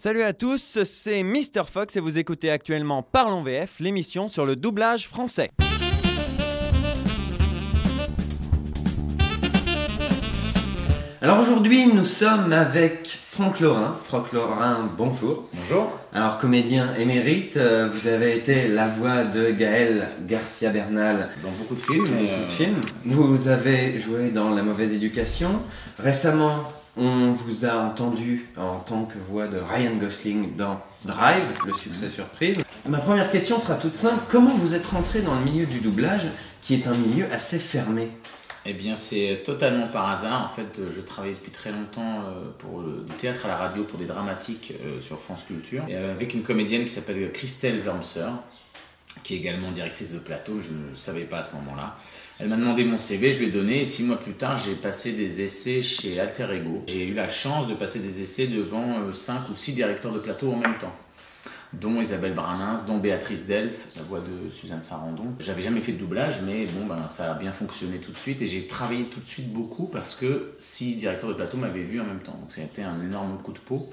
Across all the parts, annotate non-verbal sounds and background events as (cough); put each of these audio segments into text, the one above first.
Salut à tous, c'est Mr Fox et vous écoutez actuellement Parlons VF, l'émission sur le doublage français. Alors aujourd'hui, nous sommes avec Franck Laurin. Franck Laurin, bonjour. Bonjour. Alors comédien émérite, euh, vous avez été la voix de Gaël Garcia Bernal Dans beaucoup de films. dans beaucoup de euh, films. Vous avez joué dans La mauvaise éducation. Récemment, on vous a entendu en tant que voix de Ryan Gosling dans Drive, le succès surprise. Ma première question sera toute simple. Comment vous êtes rentré dans le milieu du doublage, qui est un milieu assez fermé? Eh bien, c'est totalement par hasard. En fait, je travaillais depuis très longtemps euh, pour le- du théâtre à la radio, pour des dramatiques euh, sur France Culture, et, euh, avec une comédienne qui s'appelle Christelle Vermser, qui est également directrice de plateau. Je ne le savais pas à ce moment-là. Elle m'a demandé mon CV, je lui ai donné, et six mois plus tard, j'ai passé des essais chez Alter Ego. J'ai eu la chance de passer des essais devant euh, cinq ou six directeurs de plateau en même temps dont Isabelle Branins, dont Béatrice Delph, la voix de Suzanne Sarandon. J'avais jamais fait de doublage, mais bon, ben, ça a bien fonctionné tout de suite et j'ai travaillé tout de suite beaucoup parce que six directeurs de plateau m'avaient vu en même temps. Donc ça a été un énorme coup de peau.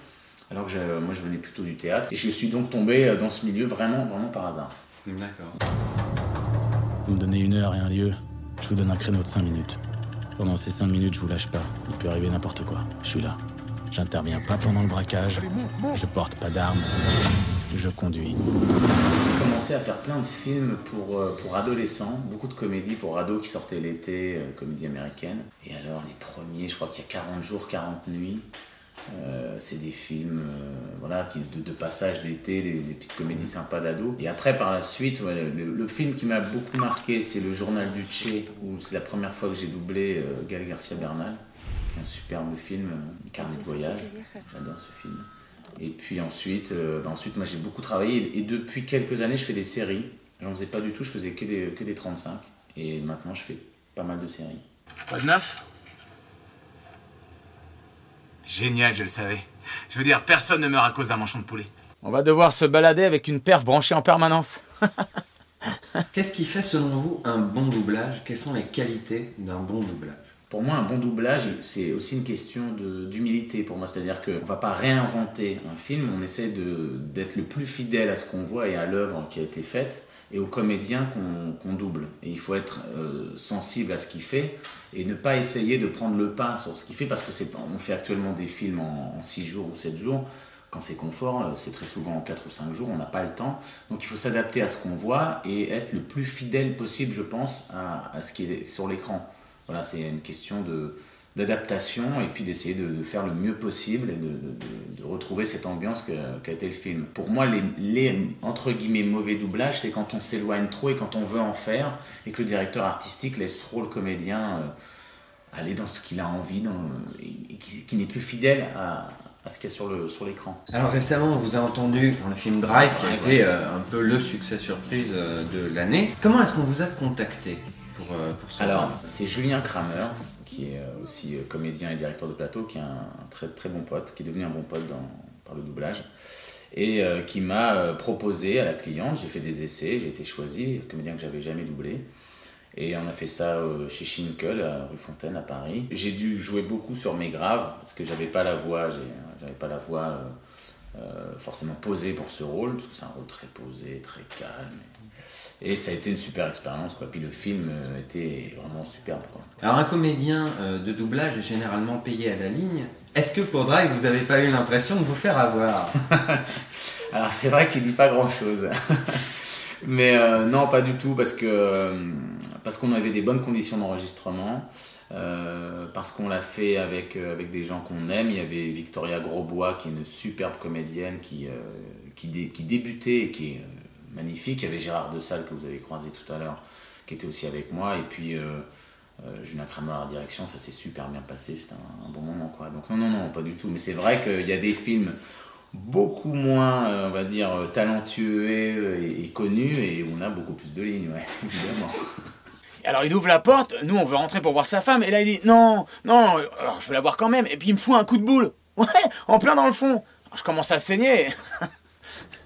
Alors que je- moi je venais plutôt du théâtre et je suis donc tombé euh, dans ce milieu vraiment, vraiment par hasard. D'accord. Vous me donnez une heure et un lieu, je vous donne un créneau de 5 minutes. Pendant ces 5 minutes, je vous lâche pas. Il peut arriver n'importe quoi. Je suis là. J'interviens pas pendant le braquage. Je porte pas d'armes. Je conduis. J'ai commencé à faire plein de films pour, euh, pour adolescents, beaucoup de comédies pour ados qui sortaient l'été, euh, comédies américaines. Et alors les premiers, je crois qu'il y a 40 jours, 40 nuits. Euh, c'est des films euh, voilà, qui, de, de passage d'été, des, des petites comédies sympas d'ados. Et après, par la suite, ouais, le, film qui m'a beaucoup marqué, c'est Le Journal du Tché, où c'est la première fois que j'ai doublé euh, Gaël Garcia Bernal, qui est un superbe film, euh, Carnet de voyage. J'adore ce film. Et puis ensuite, euh, bah ensuite moi j'ai beaucoup travaillé et depuis quelques années je fais des séries. J'en faisais pas du tout, je faisais que des, que des 35. Et maintenant je fais pas mal de séries. Quoi de neuf? Génial, je le savais. Je veux dire, personne ne meurt à cause d'un manchon de poulet. On va devoir se balader avec une perf branchée en permanence. (laughs) Qu'est-ce qui fait selon vous un bon doublage? Quelles sont les qualités d'un bon doublage? Pour moi, un bon doublage, c'est aussi une question d'humilité pour moi. C'est-à-dire qu'on ne va pas réinventer un film, on essaie d'être le plus fidèle à ce qu'on voit et à l'œuvre qui a été faite et aux comédiens qu'on double. Et il faut être euh, sensible à ce qu'il fait et ne pas essayer de prendre le pas sur ce qu'il fait parce que on fait actuellement des films en 6 jours ou 7 jours. Quand c'est confort, euh, c'est très souvent en 4 ou 5 jours, on n'a pas le temps. Donc il faut s'adapter à ce qu'on voit et être le plus fidèle possible, je pense, à ce qui est sur l'écran. Voilà, c'est une question de d'adaptation et puis d'essayer de, de faire le mieux possible et de, de- de- de retrouver cette ambiance qu'a été le film. Pour moi, les, les, entre guillemets mauvais doublages, c'est quand on s'éloigne trop et quand on veut en faire et que le directeur artistique laisse trop le comédien euh, aller dans ce qu'il a envie dans, et, qui, qui n'est plus fidèle à, à ce qu'il y a sur le sur l'écran. Alors récemment, on vous a entendu dans le film Drive, qui a été ouais. euh, un peu le succès surprise euh, de l'année. Comment est-ce qu'on vous a contacté pour, euh, pour ce Alors, c'est Julien Kramer, qui est euh, aussi euh, comédien et directeur de plateau, qui est un, très, très bon pote, qui est devenu un bon pote par le doublage, et euh, qui m'a proposé à la cliente. J'ai fait des essais, j'ai été choisi, comédien que j'avais jamais doublé. Et on a fait ça chez Schinkel, à rue Fontaine, à Paris. J'ai dû jouer beaucoup sur mes graves, parce que j'avais pas la voix, j'avais pas la voix euh, forcément posée pour ce rôle, parce que c'est un rôle très posé, très calme. Et ça a été une super expérience, quoi. Puis le film euh, était vraiment superbe, quoi. Alors un comédien euh, de doublage est généralement payé à la ligne. Est-ce que pour Drive, vous n'avez pas eu l'impression de vous faire avoir? (laughs) Alors c'est vrai qu'il dit pas grand chose. (laughs) Mais non, pas du tout, parce que parce qu'on avait des bonnes conditions d'enregistrement, euh, parce qu'on l'a fait avec, euh, avec des gens qu'on aime. Il y avait Victoria Grosbois, qui est une superbe comédienne qui, euh, débutait et qui est magnifique. Il y avait Gérard de Salle que vous avez croisé tout à l'heure, qui était aussi avec moi. Et puis euh, Julien Kramer à la direction, ça s'est super bien passé. C'était un, bon moment, quoi. Donc non, non, non, pas du tout. Mais c'est vrai qu'il y a des films beaucoup moins, on va dire, talentueux et, connus et on a beaucoup plus de lignes, (laughs) évidemment. Alors il ouvre la porte, nous on veut rentrer pour voir sa femme, et là il dit non, non, alors je veux la voir quand même, et puis il me fout un coup de boule. (laughs) Ouais, en plein dans le fond. Alors, je commence à saigner. (laughs)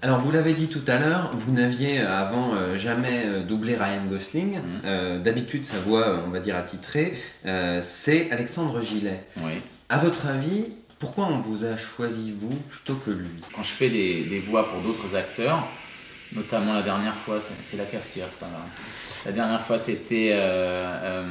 Alors vous l'avez dit tout à l'heure, vous n'aviez euh, avant euh, jamais euh, doublé Ryan Gosling. Euh, D'habitude, sa voix, on va dire attitrée, euh, c'est Alexandre Gillet. Oui. À votre avis, Pourquoi on vous a choisi vous plutôt que lui? Quand je fais des, des voix pour d'autres acteurs, notamment la dernière fois, c'est- la cafetière, c'est pas grave. La dernière fois, c'était euh, euh,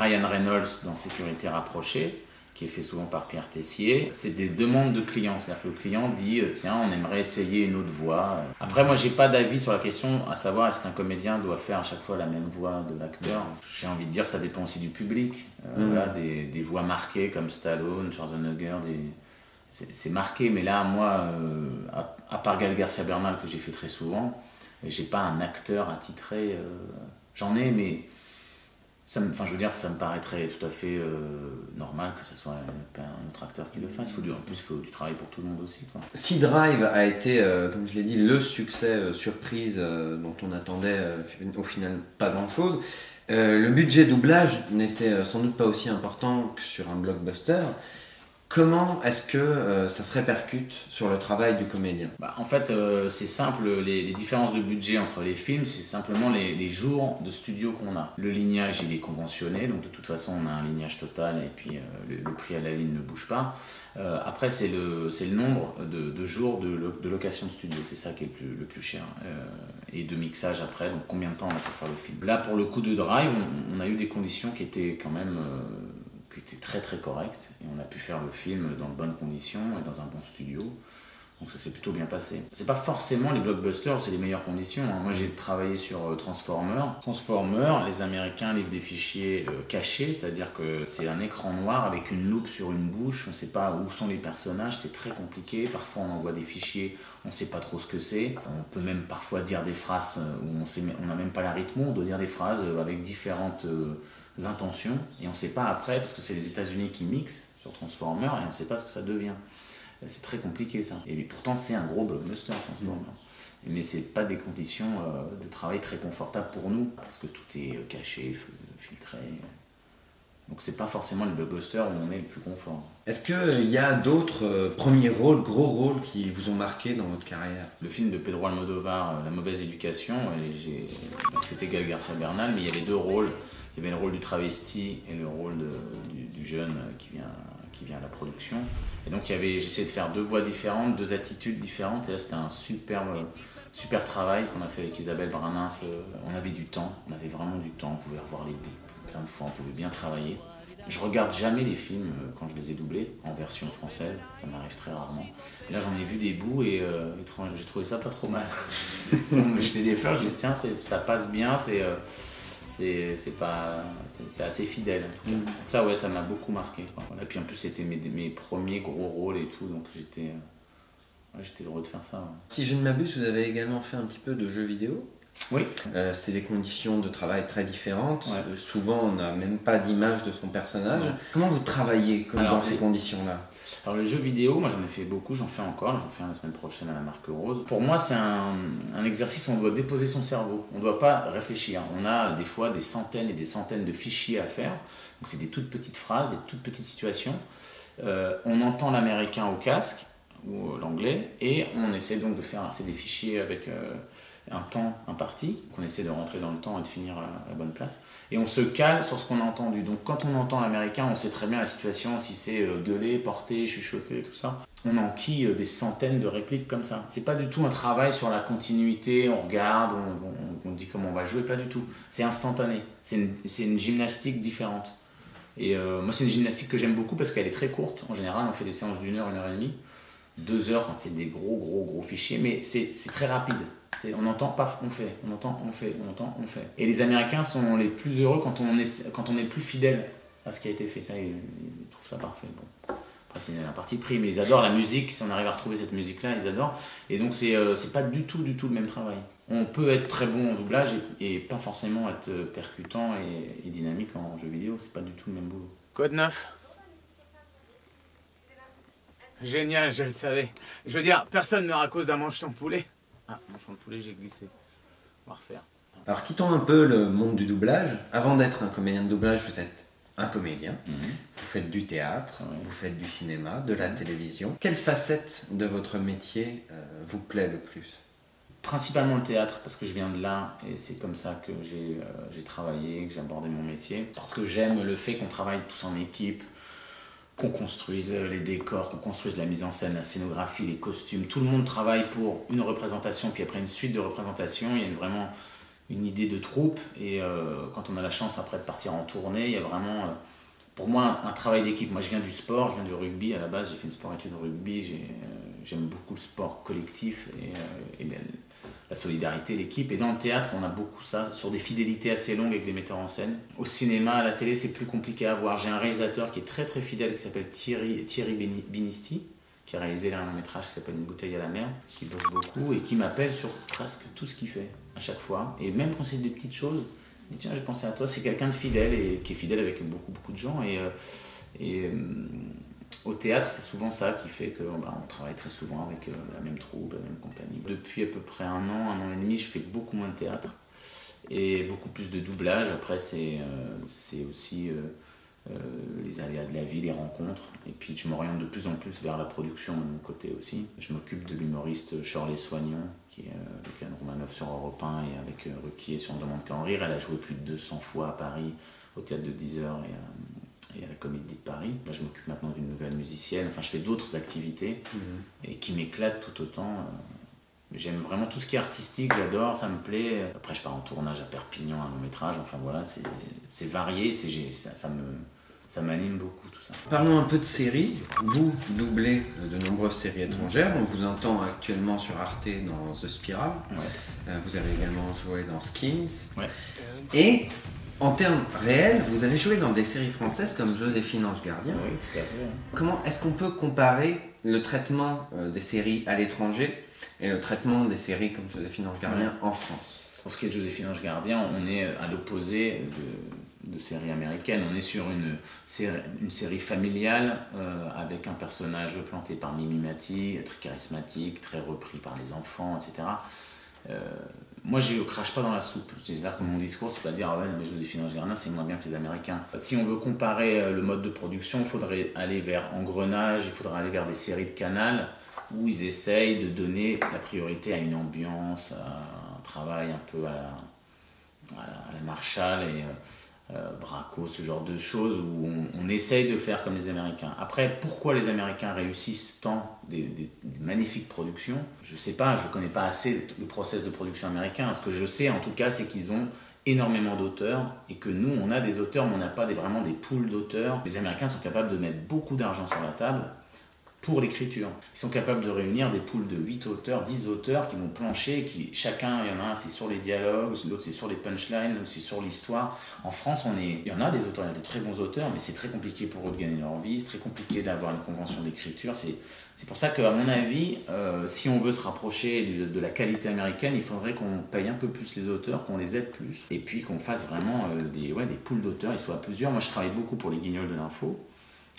Ryan Reynolds dans Sécurité rapprochée, qui est fait souvent par Pierre Tessier. C'est des demandes de clients, c'est-à-dire que le client dit euh, tiens, on aimerait essayer une autre voix. Après, moi, j'ai pas d'avis sur la question, à savoir est-ce qu'un comédien doit faire à chaque fois la même voix de l'acteur? J'ai envie de dire, ça dépend aussi du public. Euh, Mm. Voilà, des, des voix marquées comme Stallone, Schwarzenegger, des c'est marqué, mais là, moi, euh, à, part Gal Garcia Bernal que j'ai fait très souvent, j'ai pas un acteur attitré. euh, J'en ai, mais ça me, je veux dire, ça me paraîtrait tout à fait euh, normal que ce soit un, autre acteur qui le fasse. Faut du, en plus, il faut du travail pour tout le monde aussi. Quoi. Si Drive a été, euh, comme je l'ai dit, le succès surprise dont on attendait au final pas grand-chose, le budget doublage n'était sans doute pas aussi important que sur un blockbuster. Comment est-ce que euh, ça se répercute sur le travail du comédien? Bah, en fait, euh, c'est simple, les, différences de budget entre les films, c'est simplement les, jours de studio qu'on a. Le lignage, il est conventionné, donc de toute façon, on a un lignage total et puis euh, le, prix à la ligne ne bouge pas. Après, c'est le, le nombre de, jours de, lo- de location de studio, c'est ça qui est le plus, cher. Et de mixage après, donc combien de temps on a pour faire le film. Là, pour le coup de Drive, on, on a eu des conditions qui étaient quand même... qui était très très correct et on a pu faire le film dans de bonnes conditions et dans un bon studio. Donc ça s'est plutôt bien passé. C'est pas forcément les blockbusters, c'est les meilleures conditions. hein. Moi j'ai travaillé sur euh, Transformer. Transformer, les Américains livrent des fichiers euh, cachés, c'est-à-dire que c'est un écran noir avec une loupe sur une bouche. On sait pas où sont les personnages, c'est très compliqué. Parfois on envoie des fichiers, on sait pas trop ce que c'est. On peut même parfois dire des phrases euh, où on sait, on n'a même pas la rythme, on doit dire des phrases avec différentes intentions et on sait pas après parce que c'est les États-Unis qui mixent sur Transformer et on sait pas ce que ça devient. C'est très compliqué ça. Et pourtant, c'est un gros blockbuster Transformer. Mais c'est pas des conditions euh, de travail très confortables pour nous parce que tout est euh, caché, filtré. Donc c'est pas forcément le blockbuster où on est le plus confort. Est-ce qu'il y a d'autres euh, premiers rôles, gros rôles qui vous ont marqué dans votre carrière? Le film de Pedro Almodovar, euh, La mauvaise éducation, c'était Gal Garcia Bernal, mais il y avait deux rôles. Il y avait le rôle du travesti et le rôle de- du, du jeune euh, qui vient, qui vient à la production. Et donc il y avait, j'essayais de faire deux voix différentes, deux attitudes différentes, et là c'était un superbe, super travail qu'on a fait avec Isabelle Branas. Euh, On avait du temps, on avait vraiment du temps, on pouvait revoir les bouts plein de fois, on pouvait bien travailler. Je regarde jamais les films euh, quand je les ai doublés en version française, ça m'arrive très rarement. Et là j'en ai vu des bouts et euh, j'ai trouvé ça pas trop mal. (laughs) Jeter des fleurs, je dis tiens ça passe bien, c'est euh, c'est pas c'est assez fidèle. en tout cas. Donc ça ouais ça m'a beaucoup marqué. quoi. Et puis en plus c'était mes, mes premiers gros rôles et tout, donc j'étais euh, ouais, j'étais heureux de faire ça. ouais. Si je ne m'abuse, vous avez également fait un petit peu de jeux vidéo. Oui. Euh, c'est des conditions de travail très différentes. Ouais. Euh, souvent, on n'a même pas d'image de son personnage. Ouais. Comment vous travaillez comme Alors, dans ces conditions-là? Alors le jeu vidéo, moi j'en ai fait beaucoup, j'en fais encore, j'en fais un la semaine prochaine à la marque Rose. Pour moi c'est un, un exercice où on doit déposer son cerveau, on ne doit pas réfléchir. On a des fois des centaines et des centaines de fichiers à faire, donc c'est des toutes petites phrases, des toutes petites situations. Euh, on entend l'américain au casque ou euh, l'anglais et on essaie donc de faire, c'est des fichiers avec euh, un temps imparti, qu'on essaie de rentrer dans le temps et de finir à la bonne place. Et on se cale sur ce qu'on a entendu. Donc quand on entend l'américain, on sait très bien la situation, si c'est euh, gueuler, porter, chuchoter, tout ça. On enquille euh, des centaines de répliques comme ça. C'est pas du tout un travail sur la continuité, on regarde, on, dit comment on va jouer, pas du tout. C'est instantané. C'est une, gymnastique différente. Et euh, moi, c'est une gymnastique que j'aime beaucoup parce qu'elle est très courte. En général, on fait des séances d'une heure, une heure et demie. Deux heures quand c'est des gros, gros, gros fichiers, mais c'est très rapide. On entend, paf, on fait, on entend, on fait, on entend, on fait. Et les Américains sont les plus heureux quand on est, quand on est plus fidèle à ce qui a été fait. Ça, ils, trouvent ça parfait. Bon. C'est un parti pris, mais ils adorent la musique. Si on arrive à retrouver cette musique-là, ils adorent. Et donc, c'est euh, pas du tout, du tout le même travail. On peut être très bon en doublage et, pas forcément être euh, percutant et, dynamique en jeu vidéo. C'est pas du tout le même boulot. Code 9. Génial, je le savais. Je veux dire, personne meurt à cause d'un mancheton de poulet. Ah, de poulet, j'ai glissé. On va refaire. Alors, quittons un peu le monde du doublage. Avant d'être un comédien de doublage, vous êtes un comédien. Mhm. Vous faites du théâtre, vous faites du cinéma, de la télévision. Quelle facette de votre métier euh, vous plaît le plus? Principalement le théâtre, parce que je viens de là et c'est comme ça que j'ai euh, j'ai travaillé, que j'ai abordé mon métier. Parce que j'aime le fait qu'on travaille tous en équipe, qu'on construise les décors, qu'on construise la mise en scène, la scénographie, les costumes. Tout le monde travaille pour une représentation, puis après une suite de représentations. Il y a vraiment une idée de troupe. Et euh, quand on a la chance après de partir en tournée, il y a vraiment, euh, pour moi, un, travail d'équipe. Moi, je viens du sport, je viens du rugby. À la base, j'ai fait une sport-études rugby. J'ai, euh, j'aime beaucoup le sport collectif et, et la, solidarité, l'équipe. Et dans le théâtre, on a beaucoup ça, sur des fidélités assez longues avec des metteurs en scène. Au cinéma, à la télé, c'est plus compliqué à voir. J'ai un réalisateur qui est très très fidèle, qui s'appelle Thierry, Binisti qui a réalisé un long métrage qui s'appelle Une bouteille à la mer, qui bosse beaucoup et qui m'appelle sur presque tout ce qu'il fait à chaque fois. Et même quand c'est des petites choses, il dit tiens, j'ai pensé à toi. C'est quelqu'un de fidèle et qui est fidèle avec beaucoup, beaucoup de gens. Euh, euh, au théâtre, c'est souvent ça qui fait qu'on bah, travaille très souvent avec euh, la même troupe, la même compagnie. Depuis à peu près un an, un an et demi, je fais beaucoup moins de théâtre et beaucoup plus de doublage. Après, c'est c'est aussi euh, les aléas de la vie, les rencontres. Et puis je m'oriente de plus en plus vers la production de mon côté aussi. Je m'occupe de l'humoriste Shirley Soignon, qui est euh, avec Anne Romanoff sur Europe 1 et avec euh, Ruquier sur On demande qu'à en rire. Elle a joué plus de 200 fois à Paris, au théâtre de 10 heures et, et à la Comédie de Paris. Là, je m'occupe maintenant d'une nouvelle musicienne. Enfin, je fais d'autres activités mmh. et qui m'éclatent tout autant. J'aime vraiment tout ce qui est artistique, j'adore, ça me plaît. Après, je pars en tournage à Perpignan, un long métrage. Enfin voilà, c'est varié, ça, ça, me, ça m'anime beaucoup tout ça. Parlons un peu de séries. Vous doublez de nombreuses séries étrangères. On vous entend actuellement sur Arte dans The Spiral. Euh, vous avez également joué dans Skins. Et en termes réels, vous avez joué dans des séries françaises comme Joséphine Ange Gardien. Oui, tout à fait. Comment est-ce qu'on peut comparer le traitement euh, des séries à l'étranger et le traitement des séries comme Joséphine Ange Gardien en France? Pour ce qui est de Joséphine Ange Gardien, on est à l'opposé de de séries américaines. On est sur une série, une série familiale euh, avec un personnage planté par Mimi Mati, très charismatique, très repris par les enfants, etc. Euh, moi, je crache pas dans la soupe. C'est-à-dire que mon discours, c'est pas dire ah ouais, mais je définis Gardien, c'est moins bien que les Américains. Si on veut comparer euh, le mode de production, il faudrait aller vers Engrenage, il faudrait aller vers des séries de canal où ils essayent de donner la priorité à une ambiance, à un travail un peu à la, à la Marshall et euh, Braco, ce genre de choses où on, essaye de faire comme les Américains. Après, pourquoi les Américains réussissent tant des, magnifiques productions Je ne sais pas, je ne connais pas assez le process de production américain. Ce que je sais en tout cas, c'est qu'ils ont énormément d'auteurs et que nous, on a des auteurs, mais on n'a pas vraiment des poules d'auteurs. Les Américains sont capables de mettre beaucoup d'argent sur la table pour l'écriture. Ils sont capables de réunir des poules de 8 auteurs, 10 auteurs qui vont plancher, qui chacun, il y en a un c'est sur les dialogues, l'autre c'est sur les punchlines, l'autre c'est sur l'histoire. En France, on est, il y en a des auteurs, il y a des très bons auteurs, mais c'est très compliqué pour eux de gagner leur vie, c'est très compliqué d'avoir une convention d'écriture. C'est, pour ça qu'à mon avis, euh, si on veut se rapprocher de, de, la qualité américaine, il faudrait qu'on paye un peu plus les auteurs, qu'on les aide plus, et puis qu'on fasse vraiment euh, des, ouais, des poules d'auteurs, ils soient plusieurs. Moi, je travaille beaucoup pour les guignols de l'info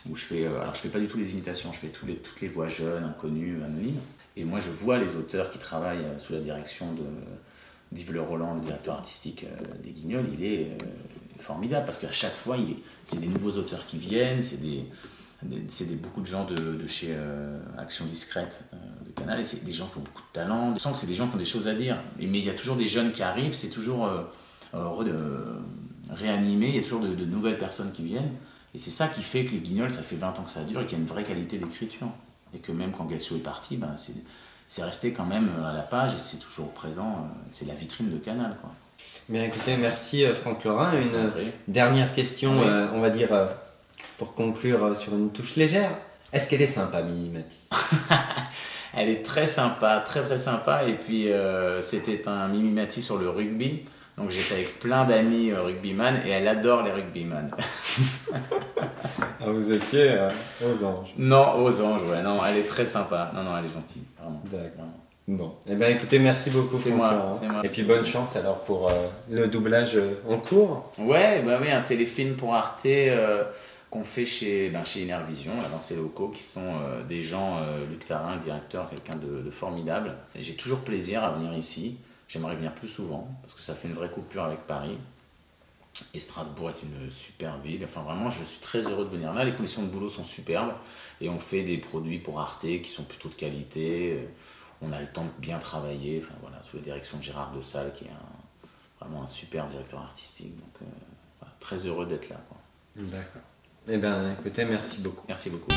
où je fais, euh, alors je fais pas du tout les imitations, je fais toutes les voix jeunes, inconnues, anonymes. Et moi, je vois les auteurs qui travaillent euh, sous la direction de d'Yves Le Roland, le directeur artistique euh, des Guignols, il est formidable parce qu'à chaque fois, c'est des nouveaux auteurs qui viennent, c'est des, beaucoup de gens de, chez Action Discrète de Canal et c'est des gens qui ont beaucoup de talent. Je sens que c'est des gens qui ont des choses à dire. Mais il y a toujours des jeunes qui arrivent, c'est toujours de réanimer, il y a toujours de nouvelles personnes qui viennent. Et c'est ça qui fait que les guignols, ça fait 20 ans que ça dure et qu'il y a une vraie qualité d'écriture. Et que même quand Gassio est parti, ben, c'est resté quand même à la page et c'est toujours présent. Euh, c'est la vitrine de Canal. Quoi. Bien écoutez, merci euh, Franck Laurent. Une dernière question, euh, on va dire, pour conclure sur une touche légère. Est-ce qu'elle est sympa, Mimi Mati (laughs) Elle est très sympa, très très sympa. Et puis, c'était un Mimi Mati sur le rugby. Donc j'étais avec plein d'amis euh, rugbyman et elle adore les rugbyman. (laughs) ah, vous étiez euh, aux anges Non, aux anges, ouais. Non, elle est très sympa. Non, non, elle est gentille. D'accord. Bon, eh bien écoutez, merci beaucoup. C'est moi, moi, Et puis bonne chance alors pour euh, le doublage en cours. Ouais, bah oui, un téléfilm pour Arte qu'on fait chez, ben, chez Vision, dans ces locaux, qui sont des gens, Luc Tarin, le directeur, quelqu'un de, de formidable. J'ai toujours plaisir à venir ici. J'aimerais venir plus souvent parce que ça fait une vraie coupure avec Paris. Et Strasbourg est une super ville. Enfin, vraiment, je suis très heureux de venir là. Les conditions de boulot sont superbes et on fait des produits pour Arte qui sont plutôt de qualité. On a le temps de bien travailler. Enfin, voilà, sous la direction de Gérard de Salle, qui est vraiment un super directeur artistique. Donc, euh, très heureux d'être là. D'accord. Eh ben, écoutez, merci beaucoup. Merci beaucoup.